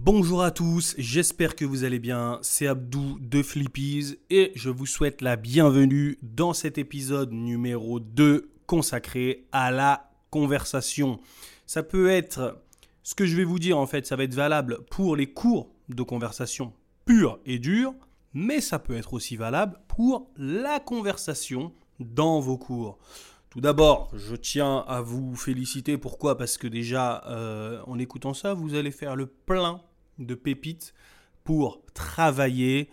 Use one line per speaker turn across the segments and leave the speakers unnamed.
Bonjour à tous, j'espère que vous allez bien. C'est Abdou de Flippies et je vous souhaite la bienvenue dans cet épisode numéro 2 consacré à la conversation. Ça peut être ce que je vais vous dire en fait, ça va être valable pour les cours de conversation pure et dure, mais ça peut être aussi valable pour la conversation dans vos cours. Tout d'abord, je tiens à vous féliciter. Pourquoi? Parce que déjà, euh, en écoutant ça, vous allez faire le plein de pépites pour travailler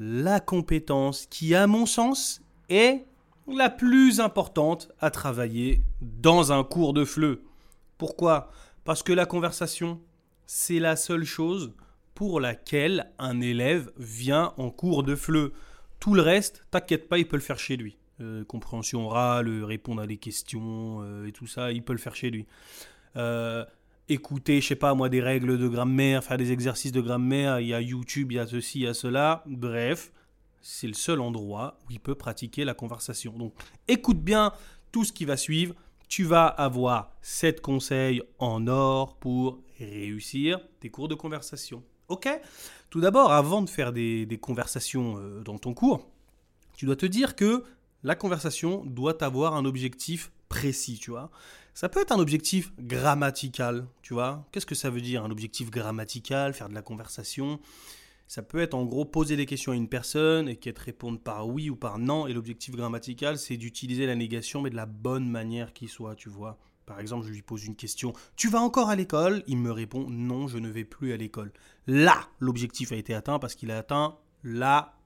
la compétence qui, à mon sens, est la plus importante à travailler dans un cours de FLE. Pourquoi? Parce que la conversation, c'est la seule chose pour laquelle un élève vient en cours de FLE. Tout le reste, t'inquiète pas, il peut le faire chez lui. Euh, compréhension orale, répondre à des questions euh, et tout ça, il peut le faire chez lui. Euh, écouter, je sais pas moi, des règles de grammaire, faire des exercices de grammaire, il y a YouTube, il y a ceci, il y a cela. Bref, c'est le seul endroit où il peut pratiquer la conversation. Donc écoute bien tout ce qui va suivre. Tu vas avoir 7 conseils en or pour réussir tes cours de conversation. Ok? Tout d'abord, avant de faire des conversations dans ton cours, tu dois te dire que la conversation doit avoir un objectif précis, tu vois. Ça peut être un objectif grammatical, tu vois. Qu'est-ce que ça veut dire un objectif grammatical, faire de la conversation? Ça peut être en gros poser des questions à une personne et qu'elle te réponde par oui ou par non. Et l'objectif grammatical, c'est d'utiliser la négation, mais de la bonne manière qui soit, tu vois. Par exemple, je lui pose une question Tu vas encore à l'école? Il me répond Non, je ne vais plus à l'école. Là, l'objectif a été atteint parce qu'il a atteint la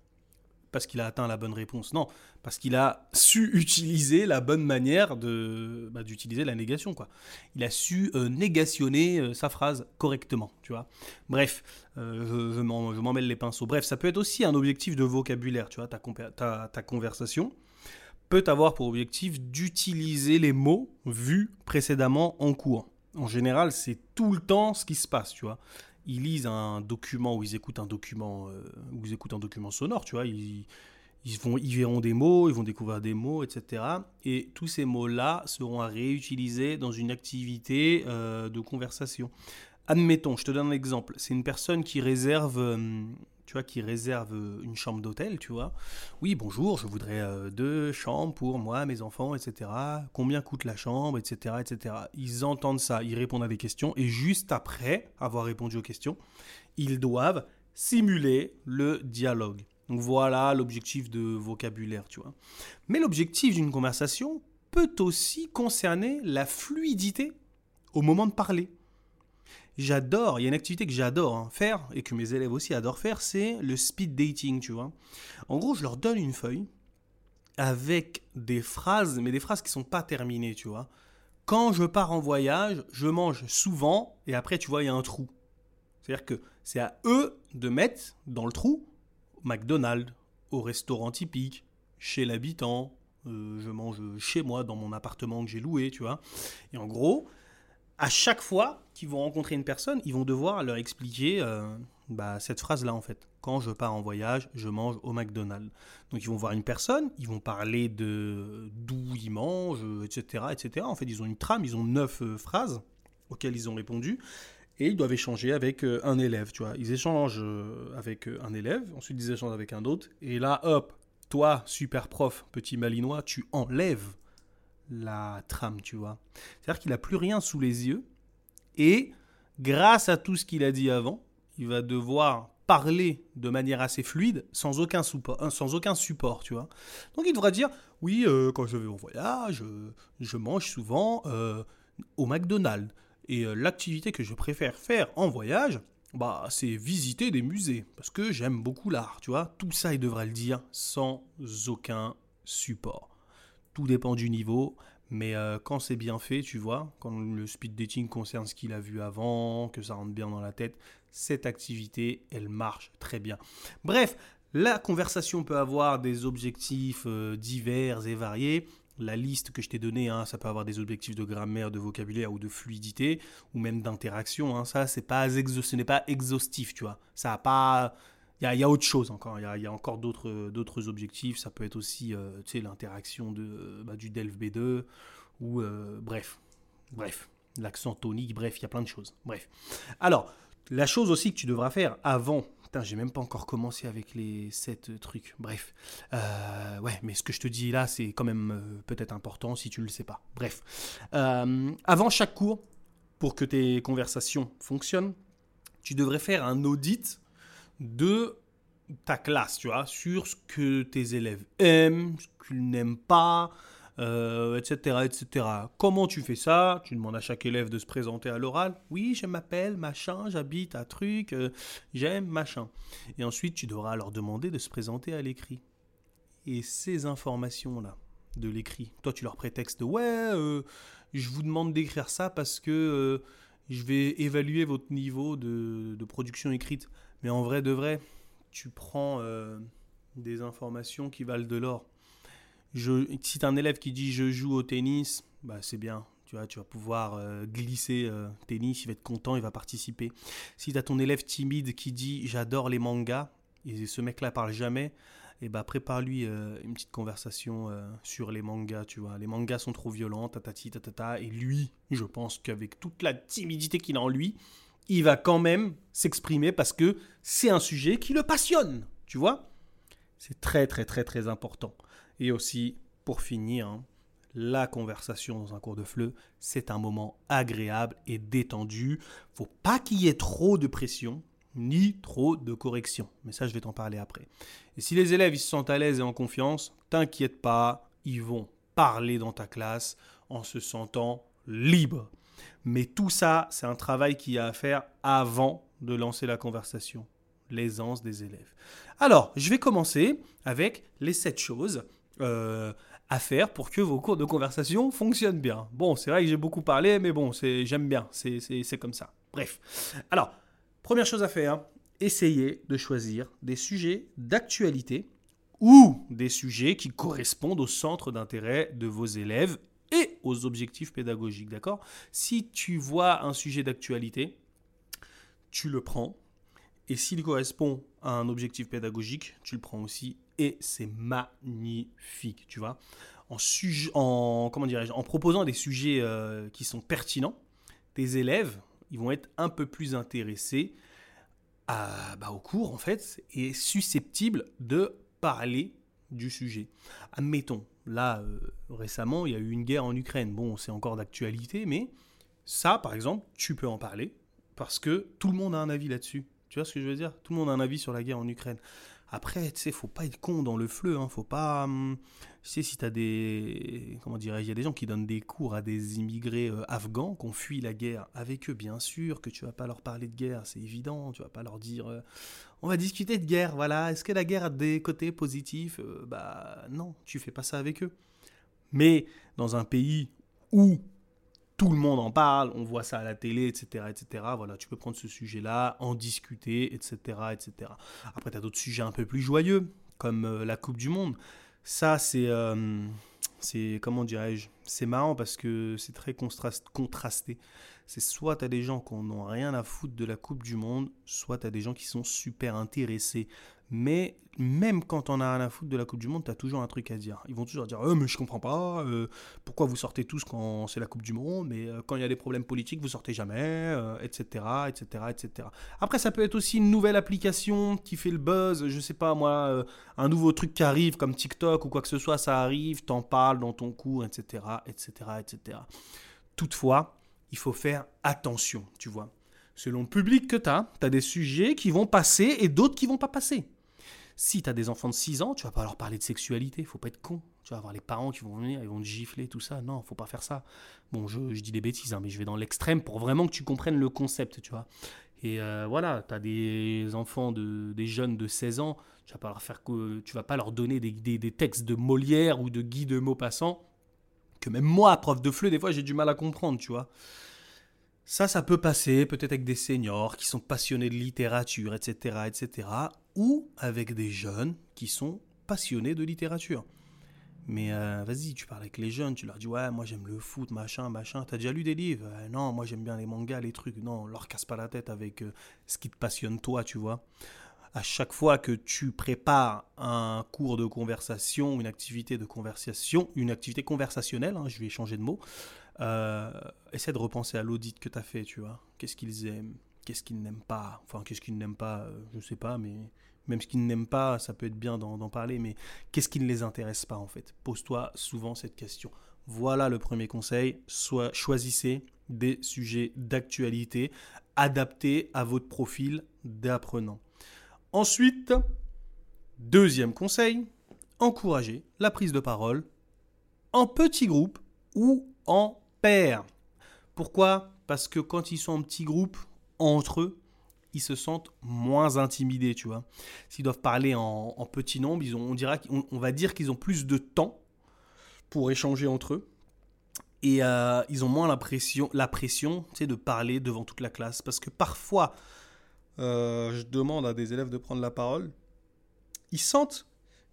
parce qu'il a atteint la bonne réponse. Non, parce qu'il a su utiliser la bonne manière de bah, d'utiliser la négation. Quoi. Il a su euh, négationner euh, sa phrase correctement. Tu vois. Bref, euh, je, je m'en mêle les pinceaux. Bref, ça peut être aussi un objectif de vocabulaire. Tu vois, ta, ta, ta conversation peut avoir pour objectif d'utiliser les mots vus précédemment en cours. En général, c'est tout le temps ce qui se passe, tu vois ils lisent un document ou ils écoutent un document euh, ils écoutent un document sonore, tu vois, ils, ils, vont, ils verront des mots, ils vont découvrir des mots, etc. Et tous ces mots-là seront à réutiliser dans une activité euh, de conversation. Admettons, je te donne un exemple. C'est une personne qui réserve euh, tu vois, qui réserve une chambre d'hôtel, tu vois. Oui, bonjour, je voudrais euh, deux chambres pour moi, mes enfants, etc. Combien coûte la chambre, etc., etc. Ils entendent ça, ils répondent à des questions, et juste après avoir répondu aux questions, ils doivent simuler le dialogue. Donc voilà l'objectif de vocabulaire, tu vois. Mais l'objectif d'une conversation peut aussi concerner la fluidité au moment de parler j'adore, il y a une activité que j'adore hein, faire et que mes élèves aussi adorent faire, c'est le speed dating, tu vois. En gros, je leur donne une feuille avec des phrases, mais des phrases qui sont pas terminées, tu vois. Quand je pars en voyage, je mange souvent et après, tu vois, il y a un trou. C'est-à-dire que c'est à eux de mettre dans le trou McDonald's, au restaurant typique, chez l'habitant, euh, je mange chez moi, dans mon appartement que j'ai loué, tu vois. Et en gros, à chaque fois qu'ils vont rencontrer une personne, ils vont devoir leur expliquer euh, bah, cette phrase-là en fait. Quand je pars en voyage, je mange au McDonald's. Donc ils vont voir une personne, ils vont parler de d'où ils mangent, etc., etc. En fait, ils ont une trame, ils ont neuf euh, phrases auxquelles ils ont répondu. Et ils doivent échanger avec euh, un élève, tu vois. Ils échangent avec un élève, ensuite ils échangent avec un autre. Et là, hop, toi, super prof, petit malinois, tu enlèves la trame, tu vois. C'est-à-dire qu'il n'a plus rien sous les yeux et grâce à tout ce qu'il a dit avant, il va devoir parler de manière assez fluide sans aucun support, euh, sans aucun support tu vois. Donc il devra dire oui, euh, quand je vais en voyage, je mange souvent euh, au McDonald's. Et l'activité que je préfère faire en voyage, bah, c'est visiter des musées parce que j'aime beaucoup l'art, tu vois. Tout ça, il devra le dire sans aucun support. Tout dépend du niveau. Mais euh, quand c'est bien fait, tu vois, quand le speed dating concerne ce qu'il a vu avant, que ça rentre bien dans la tête, cette activité, elle marche très bien. Bref, la conversation peut avoir des objectifs euh, divers et variés. La liste que je t'ai donnée, hein, ça peut avoir des objectifs de grammaire, de vocabulaire ou de fluidité, ou même d'interaction. Hein. Ça, c'est pas ce n'est pas exhaustif, tu vois. Ça a pas, il y, a autre chose encore. Il y a, encore d'autres objectifs. Ça peut être aussi euh, l'interaction de, bah, du DELF B2 ou euh, bref, bref, l'accent tonique. Bref, il y a plein de choses. Bref. Alors, La chose aussi que tu devras faire avant j'ai même pas encore commencé avec les 7 trucs. Bref. Euh, ouais, mais ce que je te dis là, c'est quand même euh, peut-être important si tu ne le sais pas. Bref. Euh, avant chaque cours, pour que tes conversations fonctionnent, tu devrais faire un audit de ta classe, tu vois, sur ce que tes élèves aiment, ce qu'ils n'aiment pas, etc., euh, etc. Comment tu fais ça? Tu demandes à chaque élève de se présenter à l'oral. Oui, je m'appelle machin, j'habite à truc, euh, j'aime machin. Et ensuite, tu devras leur demander de se présenter à l'écrit. Et ces informations-là, de l'écrit, toi, tu leur prétextes ouais, euh, je vous demande d'écrire ça parce que je vais évaluer votre niveau de, de, production écrite. Mais en vrai de vrai, tu prends des informations qui valent de l'or si tu un élève qui dit je joue au tennis, bah, c'est bien. Tu, vois, tu vas pouvoir euh, glisser euh, tennis, il va être content, il va participer. Si tu as ton élève timide qui dit j'adore les mangas, et ce mec-là parle jamais, et bah prépare-lui euh, une petite conversation sur les mangas, tu vois. Les mangas sont trop violents, tatati, tatata, et lui, je pense qu'avec toute la timidité qu'il a en lui, il va quand même s'exprimer parce que c'est un sujet qui le passionne, tu vois. C'est très très très très important. Et aussi, pour finir, hein, la conversation dans un cours de fleu, c'est un moment agréable et détendu. Faut pas qu'il y ait trop de pression ni trop de correction. Mais ça, je vais t'en parler après. Et si les élèves ils se sentent à l'aise et en confiance, t'inquiète pas, ils vont parler dans ta classe en se sentant libre. Mais tout ça, c'est un travail qu'il y a à faire avant de lancer la conversation. L'aisance des élèves. Alors, je vais commencer avec les sept choses euh, à faire pour que vos cours de conversation fonctionnent bien. Bon, c'est vrai que j'ai beaucoup parlé, mais bon, j'aime bien, c'est comme ça. Bref. Alors, première chose à faire, essayez de choisir des sujets d'actualité ou des sujets qui correspondent au centre d'intérêt de vos élèves aux objectifs pédagogiques, d'accord? Si tu vois un sujet d'actualité, tu le prends, et s'il correspond à un objectif pédagogique, tu le prends aussi et c'est magnifique, tu vois? En, en, comment en proposant des sujets euh, qui sont pertinents, tes élèves, ils vont être un peu plus intéressés à, bah, au cours, en fait, et susceptibles de parler du sujet. Admettons, là, euh, récemment, il y a eu une guerre en Ukraine. Bon, c'est encore d'actualité, mais ça, par exemple, tu peux en parler parce que tout le monde a un avis là-dessus. Tu vois ce que je veux dire? Tout le monde a un avis sur la guerre en Ukraine. Après, tu sais, faut pas être con dans le fleu, hein, faut pas... Hum, tu sais, si tu as des... Comment dirais-je Il y a des gens qui donnent des cours à des immigrés euh, afghans qui ont fui la guerre avec eux, bien sûr, que tu vas pas leur parler de guerre, c'est évident, tu vas pas leur dire... Euh, on va discuter de guerre, voilà. Est-ce que la guerre a des côtés positifs? Euh, Bah non, tu fais pas ça avec eux. Mais dans un pays où tout le monde en parle, on voit ça à la télé, etc., etc. Voilà, tu peux prendre ce sujet-là, en discuter, etc., etc. Après, tu as d'autres sujets un peu plus joyeux, comme euh, la Coupe du Monde. Ça, c'est, euh, c'est comment dirais-je, c'est marrant parce que c'est très contrasté. C'est soit tu des gens qui n'ont rien à foutre de la Coupe du Monde, soit tu des gens qui sont super intéressés mais même quand on a un à foutre de la Coupe du Monde, tu as toujours un truc à dire. Ils vont toujours dire euh, mais je comprends pas, euh, pourquoi vous sortez tous quand c'est la Coupe du Monde, mais euh, quand il y a des problèmes politiques, vous sortez jamais, etc., etc., etc. Après, ça peut être aussi une nouvelle application qui fait le buzz, je sais pas moi, un nouveau truc qui arrive comme TikTok ou quoi que ce soit, ça arrive, t'en parles dans ton cours, etc., etc., etc. Toutefois, il faut faire attention, tu vois. Selon le public que tu as, tu as des sujets qui vont passer et d'autres qui vont pas passer. Si tu as des enfants de 6 ans, tu vas pas leur parler de sexualité, faut pas être con. Tu vas avoir les parents qui vont venir, ils vont te gifler, tout ça. Non, faut pas faire ça. Bon, je, dis des bêtises, hein, mais je vais dans l'extrême pour vraiment que tu comprennes le concept, tu vois. Et euh, voilà, tu as des enfants, de, des jeunes de 16 ans, tu vas pas leur faire vas pas leur donner des, des, textes de Molière ou de Guy de Maupassant que même moi, prof de fleu, des fois j'ai du mal à comprendre, tu vois. Ça, ça peut passer peut-être avec des seniors qui sont passionnés de littérature, etc., etc., ou avec des jeunes qui sont passionnés de littérature. Mais euh, vas-y, tu parles avec les jeunes, tu leur dis ouais, moi j'aime le foot, machin, machin. T'as déjà lu des livres? Euh, Non, moi j'aime bien les mangas, les trucs. Non, leur casse pas la tête avec euh, ce qui te passionne toi, tu vois. À chaque fois que tu prépares un cours de conversation, une activité de conversation, une activité conversationnelle, hein, je vais changer de mot, euh, essaie de repenser à l'audit que tu as fait, tu vois. Qu'est-ce qu'ils aiment qu'est-ce qu'ils n'aiment pas Enfin, qu'est-ce qu'ils n'aiment pas Je ne sais pas, mais même ce qu'ils n'aiment pas, ça peut être bien d'en parler, mais qu'est-ce qui ne les intéresse pas en fait? Pose-toi souvent cette question. Voilà le premier conseil, choisissez des sujets d'actualité adaptés à votre profil d'apprenant. Ensuite, deuxième conseil, encouragez la prise de parole en petits groupes ou en paires. Pourquoi? Parce que quand ils sont en petits groupes, entre eux, ils se sentent moins intimidés, tu vois. S'ils doivent parler en, petit nombre, ils ont, on, dira, va dire qu'ils ont plus de temps pour échanger entre eux. Et euh, ils ont moins la pression de parler devant toute la classe. Parce que parfois, euh, je demande à des élèves de prendre la parole, ils sentent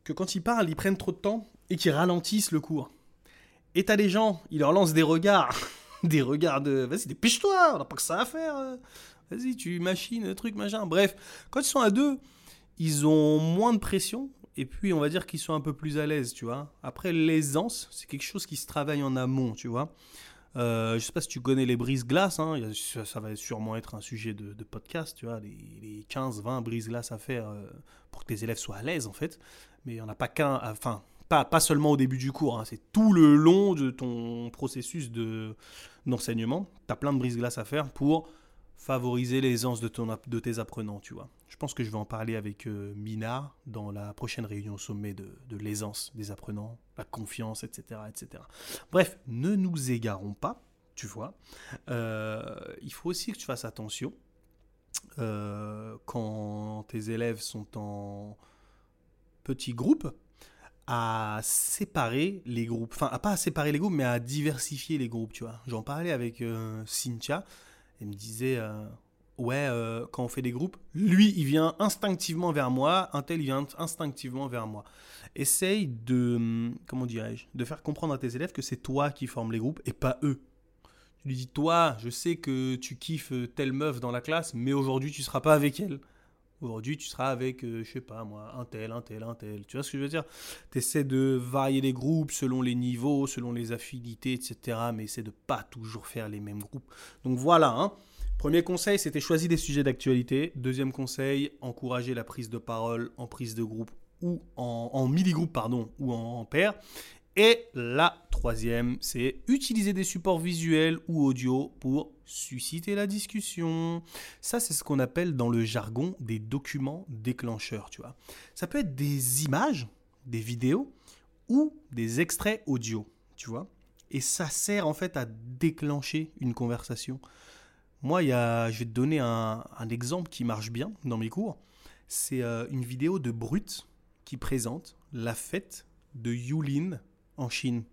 que quand ils parlent, ils prennent trop de temps et qu'ils ralentissent le cours. Et t'as des gens, ils leur lancent des regards, des regards de vas-y, dépêche-toi, on n'a pas que ça à faire. Euh. Vas-y, tu machines, truc, machin. Bref, quand ils sont à deux, ils ont moins de pression et puis on va dire qu'ils sont un peu plus à l'aise, tu vois. Après, l'aisance, c'est quelque chose qui se travaille en amont, tu vois. Euh, je sais pas si tu connais les brises-glaces, hein. ça, va sûrement être un sujet de, podcast, tu vois, les, 15-20 brises-glaces à faire euh, pour que tes élèves soient à l'aise en fait. Mais il n'y en a pas qu'un, enfin, pas, pas seulement au début du cours, hein. c'est tout le long de ton processus d'enseignement. tu as plein de brises-glaces à faire pour favoriser l'aisance de, de tes apprenants, tu vois. Je pense que je vais en parler avec euh, Mina dans la prochaine réunion au sommet de, l'aisance des apprenants, la confiance, etc., etc. Bref, ne nous égarons pas, tu vois. Euh, il faut aussi que tu fasses attention euh, quand tes élèves sont en petits groupes à séparer les groupes. Enfin, à pas à séparer les groupes, mais à diversifier les groupes, tu vois. J'en parlais avec Cynthia elle me disait euh, Ouais, euh, quand on fait des groupes, lui, il vient instinctivement vers moi, un tel, vient instinctivement vers moi. Essaye de, hum, comment dirais-je, de faire comprendre à tes élèves que c'est toi qui formes les groupes et pas eux. Tu lui dis Toi, je sais que tu kiffes telle meuf dans la classe, mais aujourd'hui, tu seras pas avec elle. Aujourd'hui, tu seras avec, euh, je sais pas moi, un tel, un tel, un tel. Tu vois ce que je veux dire? Tu essaies de varier les groupes selon les niveaux, selon les affinités, etc. Mais essaie de pas toujours faire les mêmes groupes. Donc voilà. Hein. Premier conseil, c'était choisir des sujets d'actualité. Deuxième conseil, encourager la prise de parole en prise de groupe ou en, en mini-groupe, pardon, ou en, en paire. Et la troisième, c'est utiliser des supports visuels ou audio pour susciter la discussion. Ça, c'est ce qu'on appelle dans le jargon des documents déclencheurs, tu vois. Ça peut être des images, des vidéos ou des extraits audio, tu vois. Et ça sert en fait à déclencher une conversation. Moi, y a, je vais te donner un, exemple qui marche bien dans mes cours. C'est euh, une vidéo de Brut qui présente la fête de Yulin en Chine.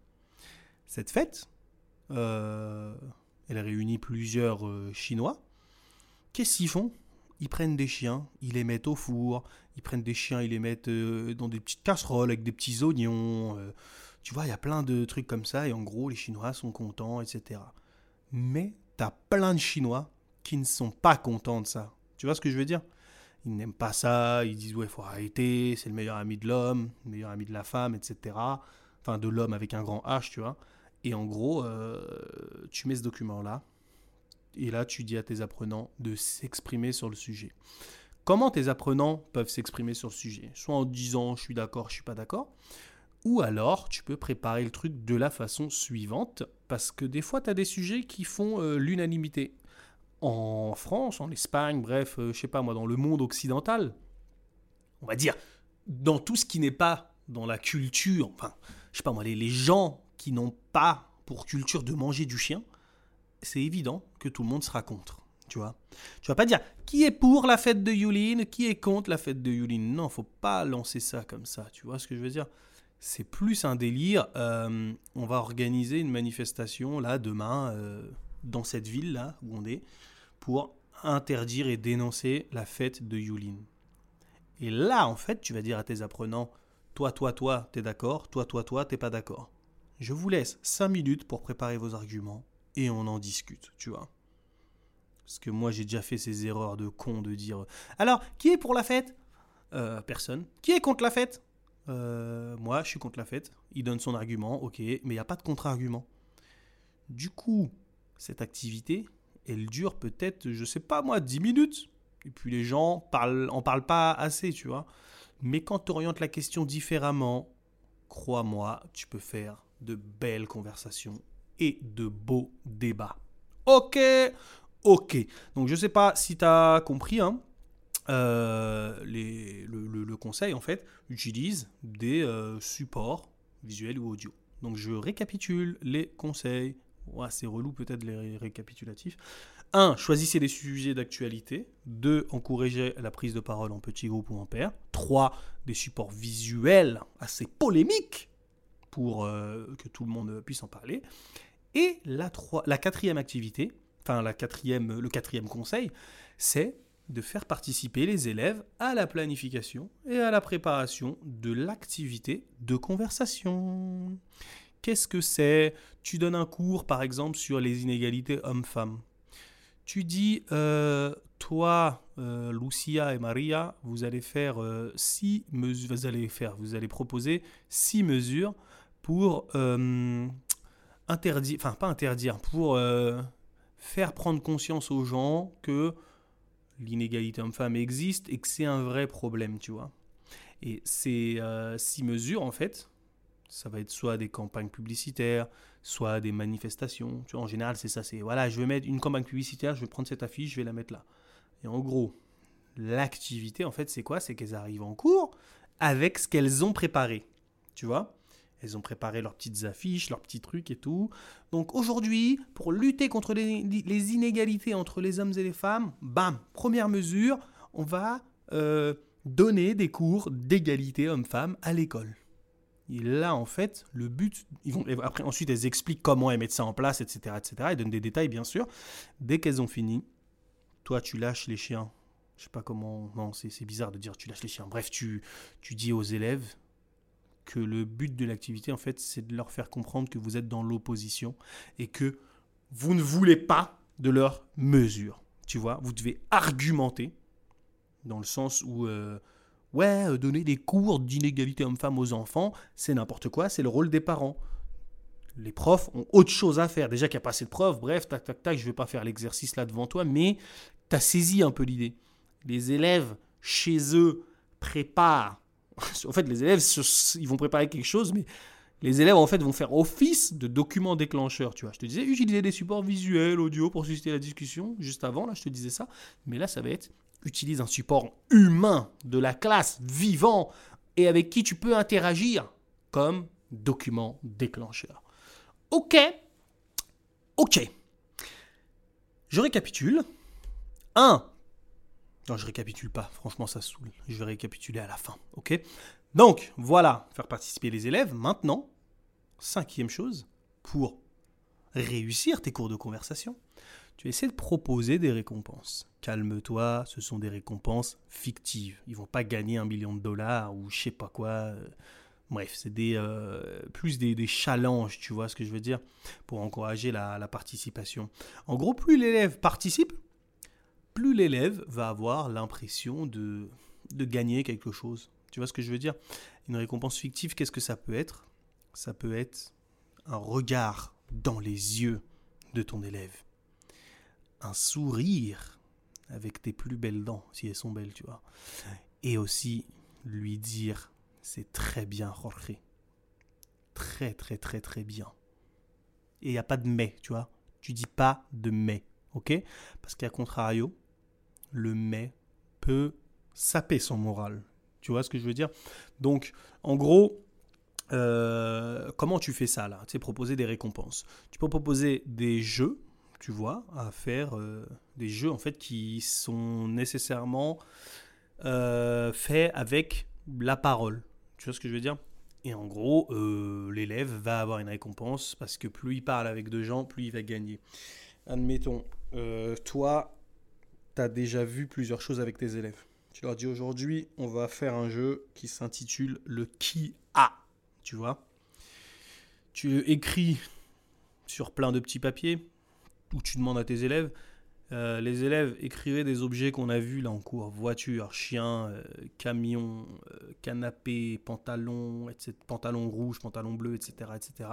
Cette fête, euh, elle réunit plusieurs euh, Chinois. Qu'est-ce qu'ils font? Ils prennent des chiens, ils les mettent au four, ils prennent des chiens, ils les mettent euh, dans des petites casseroles avec des petits oignons. tu vois, il y a plein de trucs comme ça, et en gros, les Chinois sont contents, etc. Mais tu as plein de Chinois qui ne sont pas contents de ça. Tu vois ce que je veux dire? Ils n'aiment pas ça, ils disent ouais, il faut arrêter, c'est le meilleur ami de l'homme, le meilleur ami de la femme, etc enfin de l'homme avec un grand H, tu vois. Et en gros, euh, tu mets ce document-là, et là, tu dis à tes apprenants de s'exprimer sur le sujet. Comment tes apprenants peuvent s'exprimer sur le sujet? Soit en disant je suis d'accord, je suis pas d'accord, ou alors tu peux préparer le truc de la façon suivante, parce que des fois, tu as des sujets qui font euh, l'unanimité. En France, en Espagne, bref, euh, je sais pas moi, dans le monde occidental, on va dire, dans tout ce qui n'est pas dans la culture, enfin, je sais pas moi, les, gens qui n'ont pas pour culture de manger du chien, c'est évident que tout le monde sera contre. Tu vois Tu vas pas dire qui est pour la fête de Yulin, qui est contre la fête de Yulin. Non, faut pas lancer ça comme ça. Tu vois ce que je veux dire C'est plus un délire. Euh, on va organiser une manifestation là demain euh, dans cette ville là où on est pour interdire et dénoncer la fête de Yulin. Et là, en fait, tu vas dire à tes apprenants toi, toi, toi, t'es d'accord. Toi, toi, toi, t'es pas d'accord. Je vous laisse 5 minutes pour préparer vos arguments et on en discute, tu vois. Parce que moi, j'ai déjà fait ces erreurs de con de dire Alors, qui est pour la fête? Euh, Personne. Qui est contre la fête? Euh, Moi, je suis contre la fête. Il donne son argument, ok, mais il n'y a pas de contre-argument. Du coup, cette activité, elle dure peut-être, je sais pas moi, 10 minutes. Et puis les gens parlent, en parlent pas assez, tu vois. Mais quand tu orientes la question différemment, crois-moi, tu peux faire de belles conversations et de beaux débats. Ok, ok. Donc je sais pas si tu as compris, hein, euh, le, conseil en fait utilise des euh, supports visuels ou audio. Donc je récapitule les conseils. c'est relou peut-être les récapitulatifs. 1. Choisissez des sujets d'actualité. 2. Encouragez la prise de parole en petit groupe ou en paire. 3. Des supports visuels assez polémiques pour euh, que tout le monde puisse en parler. Et la, la quatrième activité, enfin la quatrième, le quatrième conseil, c'est de faire participer les élèves à la planification et à la préparation de l'activité de conversation. Qu'est-ce que c'est? Tu donnes un cours, par exemple, sur les inégalités hommes-femmes. Tu dis, euh, toi, euh, Lucia et Maria, vous allez faire euh, six mesures, vous allez faire, vous allez proposer six mesures pour interdire, enfin pas interdire, pour faire prendre conscience aux gens que l'inégalité homme-femme existe et que c'est un vrai problème, tu vois. Et ces six mesures, en fait, ça va être soit des campagnes publicitaires, soit des manifestations. Tu vois, en général, c'est ça. C'est voilà, je vais mettre une campagne publicitaire, je vais prendre cette affiche, je vais la mettre là. Et en gros, l'activité, en fait, c'est quoi? C'est qu'elles arrivent en cours avec ce qu'elles ont préparé. Tu vois? Elles ont préparé leurs petites affiches, leurs petits trucs et tout. Donc aujourd'hui, pour lutter contre les, inégalités entre les hommes et les femmes, bam, première mesure, on va euh, donner des cours d'égalité homme-femme à l'école. Et là, en fait, le but, après, ensuite, elles expliquent comment elles mettent ça en place, etc., etc. Elles donnent des détails, bien sûr. Dès qu'elles ont fini, toi, tu lâches les chiens. Je sais pas comment. Non, c'est bizarre de dire tu lâches les chiens. Bref, tu, tu dis aux élèves, que le but de l'activité, en fait, c'est de leur faire comprendre que vous êtes dans l'opposition et que vous ne voulez pas de leur mesure. Tu vois, vous devez argumenter dans le sens où, euh, ouais, euh, donner des cours d'inégalité homme-femme aux enfants, c'est n'importe quoi, c'est le rôle des parents. Les profs ont autre chose à faire. Déjà qu'il n'y a pas assez de profs, bref, tac, tac, tac, je ne vais pas faire l'exercice là devant toi, mais tu as saisi un peu l'idée. Les élèves, chez eux, préparent en fait, les élèves, ils vont préparer quelque chose, mais les élèves, en fait, vont faire office de document déclencheur, tu vois. Je te disais, utiliser des supports visuels, audio pour susciter la discussion, juste avant, là, je te disais ça. Mais là, ça va être, utilise un support humain de la classe, vivant, et avec qui tu peux interagir comme document déclencheur. Ok, ok. Je récapitule. 1. Non, je récapitule pas. Franchement, ça saoule. Je vais récapituler à la fin. Ok Donc, voilà, faire participer les élèves. Maintenant, cinquième chose, pour réussir tes cours de conversation, tu essaies de proposer des récompenses. Calme-toi, ce sont des récompenses fictives. Ils vont pas gagner un million de dollars ou je sais pas quoi. Bref, c'est euh, plus des, challenges, tu vois ce que je veux dire, pour encourager la participation. En gros, plus l'élève participe, plus l'élève va avoir l'impression de gagner quelque chose. Tu vois ce que je veux dire? Une récompense fictive, qu'est-ce que ça peut être? Ça peut être un regard dans les yeux de ton élève. Un sourire avec tes plus belles dents, si elles sont belles, tu vois. Et aussi lui dire c'est très bien, Jorge. Très, très, très, très bien. Et il n'y a pas de mais, tu vois. Tu dis pas de mais, ok? Parce qu'à contrario, le mais peut saper son moral. Tu vois ce que je veux dire? Donc, en gros, euh, comment tu fais ça là? Tu sais, proposer des récompenses. Tu peux proposer des jeux, tu vois, à faire euh, des jeux en fait qui sont nécessairement euh, faits avec la parole. Tu vois ce que je veux dire? Et en gros, l'élève va avoir une récompense parce que plus il parle avec deux gens, plus il va gagner. Admettons, toi, déjà vu plusieurs choses avec tes élèves. Tu leur dis aujourd'hui, on va faire un jeu qui s'intitule le qui a. Tu vois? Tu écris sur plein de petits papiers où tu demandes à tes élèves. Euh, les élèves écrivaient des objets qu'on a vus là en cours voiture, chien, euh, camion, euh, canapé, pantalon, etc., pantalon rouge, pantalon bleu, etc. etc.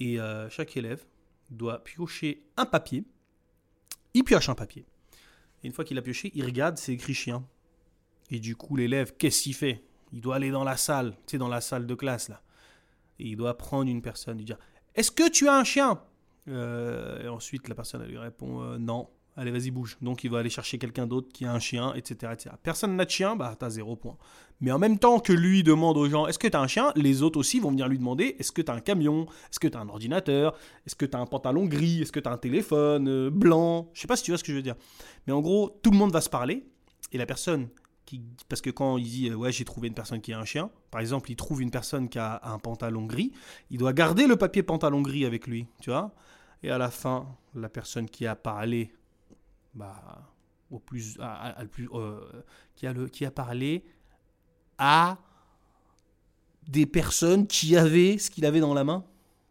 Et chaque élève doit piocher un papier Il pioche un papier. Et une fois qu'il a pioché, il regarde, c'est écrit chien. Et du coup, l'élève, qu'est-ce qu'il fait? Il doit aller dans la salle, tu sais, dans la salle de classe, là. Et il doit prendre une personne, lui dire Est-ce que tu as un chien? Euh, Et ensuite, la personne, lui répond euh, Non. Allez, vas-y, bouge. Donc, il va aller chercher quelqu'un d'autre qui a un chien, etc. etc. Personne n'a de chien, bah, t'as zéro point. Mais en même temps que lui demande aux gens Est-ce que t'as un chien? Les autres aussi vont venir lui demander Est-ce que t'as un camion? Est-ce que t'as un ordinateur? Est-ce que t'as un pantalon gris? Est-ce que t'as un téléphone euh, blanc? Je sais pas si tu vois ce que je veux dire. Mais en gros, tout le monde va se parler. Et la personne qui. Parce que quand il dit Ouais, j'ai trouvé une personne qui a un chien, par exemple, il trouve une personne qui a un pantalon gris, il doit garder le papier pantalon gris avec lui, tu vois? Et à la fin, la personne qui a parlé bah, au plus, plus euh, qui, a parlé à des personnes qui avaient ce qu'il avait dans la main.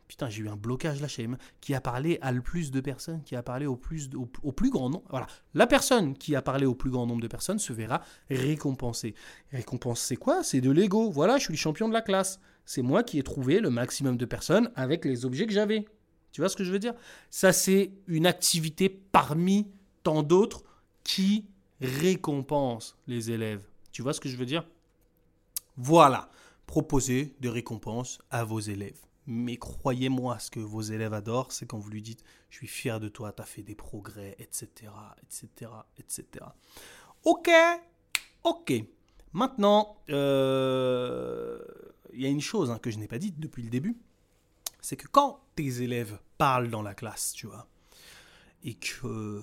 Putain, j'ai eu un blocage là chez Qui a parlé à le plus de personnes, qui a parlé au plus, au, plus grand nombre. Voilà. La personne qui a parlé au plus grand nombre de personnes se verra récompensée. Récompense, c'est quoi? C'est de l'ego. Voilà, je suis le champion de la classe. C'est moi qui ai trouvé le maximum de personnes avec les objets que j'avais. Tu vois ce que je veux dire? Ça, c'est une activité parmi tant d'autres qui récompense les élèves. Tu vois ce que je veux dire? Voilà, proposez des récompenses à vos élèves. Mais croyez-moi, ce que vos élèves adorent, c'est quand vous lui dites Je suis fier de toi, tu as fait des progrès, etc. etc. etc. Ok, ok. Maintenant, euh, il y a une chose hein, que je n'ai pas dite depuis le début c'est que quand tes élèves parlent dans la classe, tu vois, et que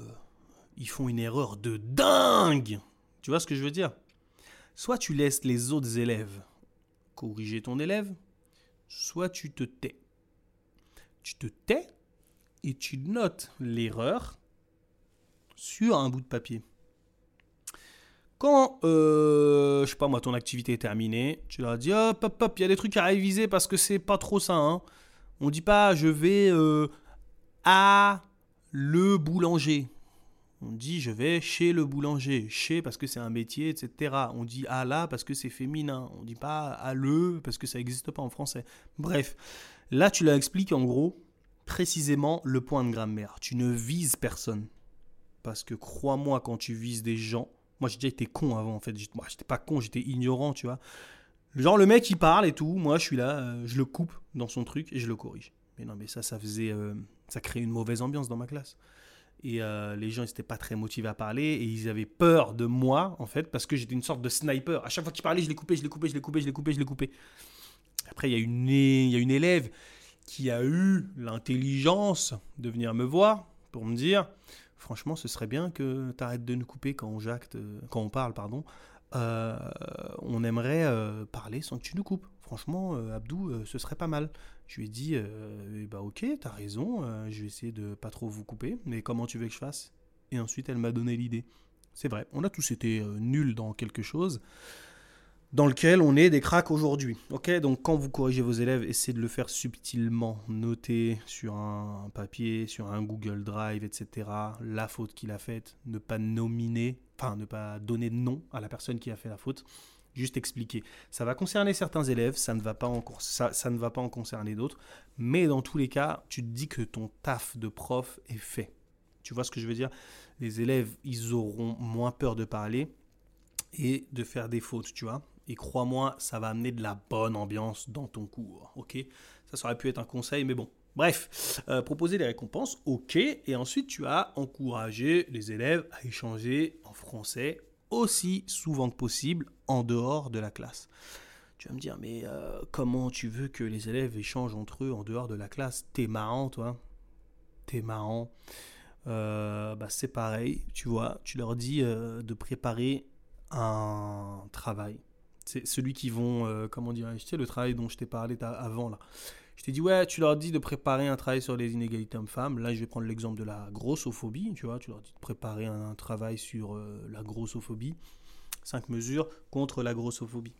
ils font une erreur de dingue. Tu vois ce que je veux dire? Soit tu laisses les autres élèves corriger ton élève, soit tu te tais. Tu te tais et tu notes l'erreur sur un bout de papier. Quand, euh, je sais pas moi, ton activité est terminée, tu leur dis hop hop hop, il y a des trucs à réviser parce que c'est pas trop ça. Hein. On dit pas je vais euh, à le boulanger. On dit je vais chez le boulanger, chez parce que c'est un métier, etc. On dit à la parce que c'est féminin. On dit pas à le parce que ça n'existe pas en français. Bref, là tu leur expliques en gros précisément le point de grammaire. Tu ne vises personne. Parce que crois-moi, quand tu vises des gens, moi j'ai déjà été con avant en fait. Moi j'étais pas con, j'étais ignorant, tu vois. Genre le mec il parle et tout, moi je suis là, euh, je le coupe dans son truc et je le corrige. Mais non, mais ça, ça faisait. Euh, ça crée une mauvaise ambiance dans ma classe. Et euh, les gens n'étaient pas très motivés à parler et ils avaient peur de moi, en fait, parce que j'étais une sorte de sniper. À chaque fois qu'ils parlaient, je les coupais, je les coupais, je les coupais, je les coupais, je les coupais. Après, il y, a une, y a une élève qui a eu l'intelligence de venir me voir pour me dire franchement, ce serait bien que tu arrêtes de nous couper quand on, jacte, quand on parle. pardon. Euh, on aimerait euh, parler sans que tu nous coupes. Franchement, Abdou, ce serait pas mal. Je lui ai dit, euh, bah ok, t'as raison, euh, je vais essayer de pas trop vous couper, mais comment tu veux que je fasse? Et ensuite, elle m'a donné l'idée. C'est vrai, on a tous été euh, nuls dans quelque chose dans lequel on est des cracks aujourd'hui. Ok, donc quand vous corrigez vos élèves, essayez de le faire subtilement, notez sur un papier, sur un Google Drive, etc. La faute qu'il a faite, ne pas nominer, enfin ne pas donner de nom à la personne qui a fait la faute juste expliquer. Ça va concerner certains élèves, ça ne va pas en, ça, ça ne va pas en concerner d'autres, mais dans tous les cas, tu te dis que ton taf de prof est fait. Tu vois ce que je veux dire? Les élèves, ils auront moins peur de parler et de faire des fautes, tu vois. Et crois-moi, ça va amener de la bonne ambiance dans ton cours, ok? Ça, aurait pu être un conseil, mais bon. Bref, euh, proposer des récompenses, ok. Et ensuite, tu as encouragé les élèves à échanger en français aussi souvent que possible en dehors de la classe. Tu vas me dire, mais euh, comment tu veux que les élèves échangent entre eux en dehors de la classe? T'es marrant, toi. T'es marrant. Euh, bah, c'est pareil, tu vois. Tu leur dis de préparer un travail. C'est celui qui vont, comment dire, tu le travail dont je t'ai parlé avant là. Je t'ai dit, ouais, tu leur dis de préparer un travail sur les inégalités hommes-femmes. Là, je vais prendre l'exemple de la grossophobie, tu vois. Tu leur dis de préparer un, travail sur euh, la grossophobie. Cinq mesures contre la grossophobie.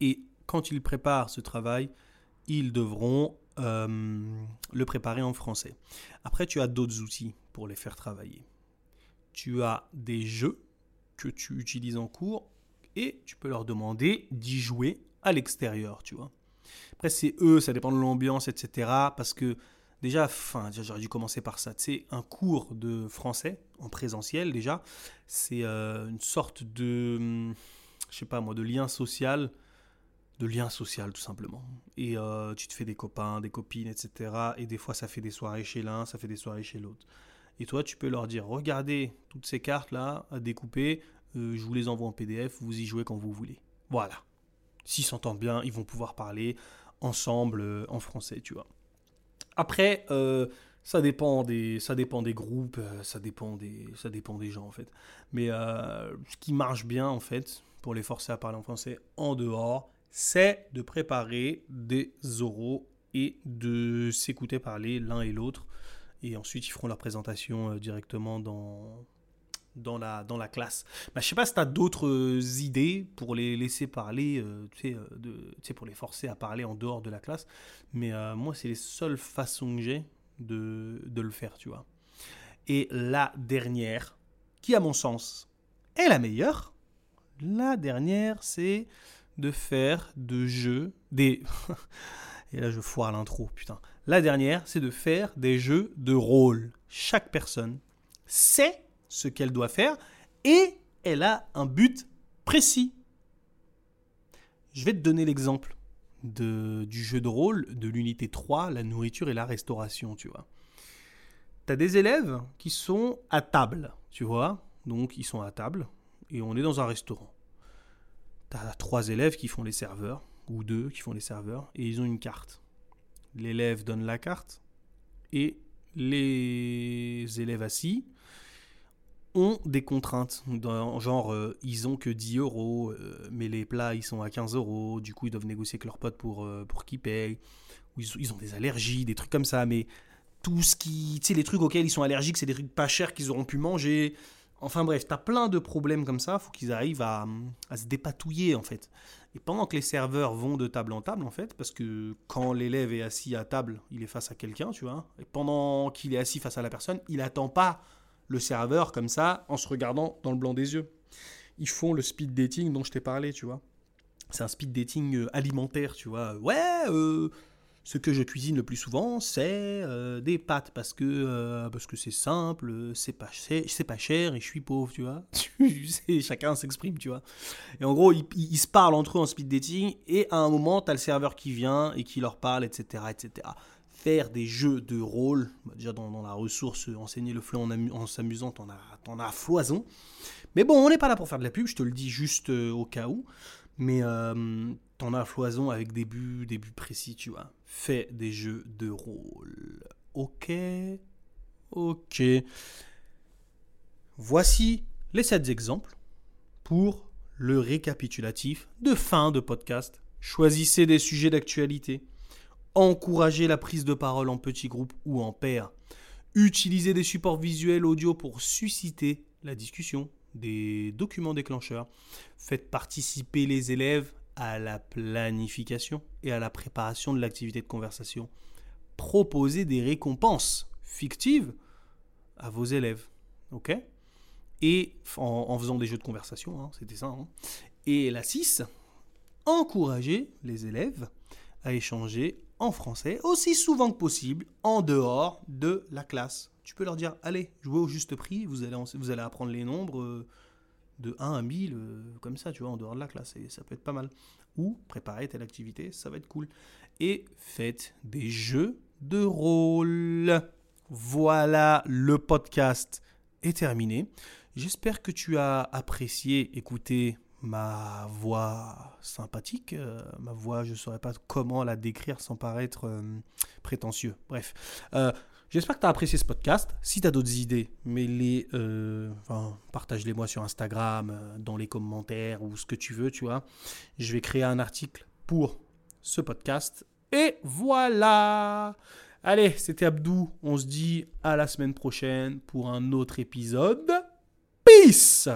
Et quand ils préparent ce travail, ils devront euh, le préparer en français. Après, tu as d'autres outils pour les faire travailler. Tu as des jeux que tu utilises en cours et tu peux leur demander d'y jouer à l'extérieur, tu vois. Après, c'est eux, ça dépend de l'ambiance, etc. Parce que Déjà, enfin, j'aurais dû commencer par ça. Tu sais, un cours de français en présentiel, déjà, c'est euh, une sorte de, je sais pas moi, de lien social, de lien social tout simplement. Et euh, tu te fais des copains, des copines, etc. Et des fois, ça fait des soirées chez l'un, ça fait des soirées chez l'autre. Et toi, tu peux leur dire, regardez toutes ces cartes là à découper, euh, je vous les envoie en PDF, vous y jouez quand vous voulez. Voilà. S'ils s'entendent bien, ils vont pouvoir parler ensemble en français, tu vois. Après, euh, ça, dépend des, ça dépend des groupes, euh, ça, dépend des, ça dépend des gens en fait. Mais euh, ce qui marche bien en fait, pour les forcer à parler en français en dehors, c'est de préparer des oraux et de s'écouter parler l'un et l'autre. Et ensuite, ils feront leur présentation directement dans, dans la, dans la classe. Bah, je sais pas si tu as d'autres idées pour les laisser parler, tu sais, pour les forcer à parler en dehors de la classe. Mais moi, c'est les seules façons que j'ai de, de le faire, tu vois. Et la dernière, qui à mon sens est la meilleure, la dernière, c'est de faire de jeux des... Et là, je foire l'intro, putain. La dernière, c'est de faire des jeux de rôle. Chaque personne sait ce qu'elle doit faire et elle a un but précis. Je vais te donner l'exemple du jeu de rôle de l'unité 3, la nourriture et la restauration, tu vois. Tu as des élèves qui sont à table, tu vois. Donc ils sont à table et on est dans un restaurant. Tu as trois élèves qui font les serveurs, ou deux qui font les serveurs, et ils ont une carte. L'élève donne la carte et les élèves assis ont des contraintes. genre, euh, ils ont que 10 euros, euh, mais les plats, ils sont à 15 euros. Du coup, ils doivent négocier avec leurs potes pour, euh, pour qu'ils payent. Ou ils, ont des allergies, des trucs comme ça. Mais tout ce qui. Tu sais, les trucs auxquels ils sont allergiques, c'est des trucs pas chers qu'ils auront pu manger. Enfin bref, t'as plein de problèmes comme ça. Faut qu'ils arrivent à, à se dépatouiller, en fait. Et pendant que les serveurs vont de table en table, en fait, parce que quand l'élève est assis à table, il est face à quelqu'un, tu vois. Et pendant qu'il est assis face à la personne, il attend pas le serveur comme ça en se regardant dans le blanc des yeux. Ils font le speed dating dont je t'ai parlé, tu vois. C'est un speed dating euh, alimentaire, tu vois. Ouais, euh, ce que je cuisine le plus souvent, c'est euh, des pâtes parce que c'est simple, c'est pas cher, pas cher et je suis pauvre, tu vois. chacun s'exprime, tu vois. Et en gros, ils, ils, se parlent entre eux en speed dating et à un moment, tu as le serveur qui vient et qui leur parle, etc., etc faire des jeux de rôle, déjà dans, la ressource, enseigner le flot en, s'amusant, t'en as, as foison. Mais bon, on n'est pas là pour faire de la pub, je te le dis juste euh, au cas où. Mais euh, t'en as foison avec des buts, des précis, tu vois. Fais des jeux de rôle. Ok Ok. Voici les 7 exemples pour le récapitulatif de fin de podcast. Choisissez des sujets d'actualité encourager la prise de parole en petits groupes ou en paire, utiliser des supports visuels audio pour susciter la discussion, des documents déclencheurs, faites participer les élèves à la planification et à la préparation de l'activité de conversation, proposez des récompenses fictives à vos élèves, ok? Et en, faisant des jeux de conversation, hein, c'était ça. Hein. Et la 6, encouragez les élèves à échanger en français aussi souvent que possible en dehors de la classe. Tu peux leur dire, allez, jouez au juste prix, vous allez, vous allez apprendre les nombres euh, de 1 à 1000, euh, comme ça, tu vois, en dehors de la classe, et ça peut être pas mal. Ou préparer telle activité, ça va être cool. Et faites des jeux de rôle. Voilà, le podcast est terminé. J'espère que tu as apprécié écouter ma voix sympathique, euh, ma voix, je ne saurais pas comment la décrire sans paraître euh, prétentieux. Bref, euh, j'espère que tu as apprécié ce podcast. Si tu as d'autres idées, enfin, partage-les moi sur Instagram, dans les commentaires ou ce que tu veux, tu vois. Je vais créer un article pour ce podcast. Et voilà Allez, c'était Abdou. On se dit à la semaine prochaine pour un autre épisode. Peace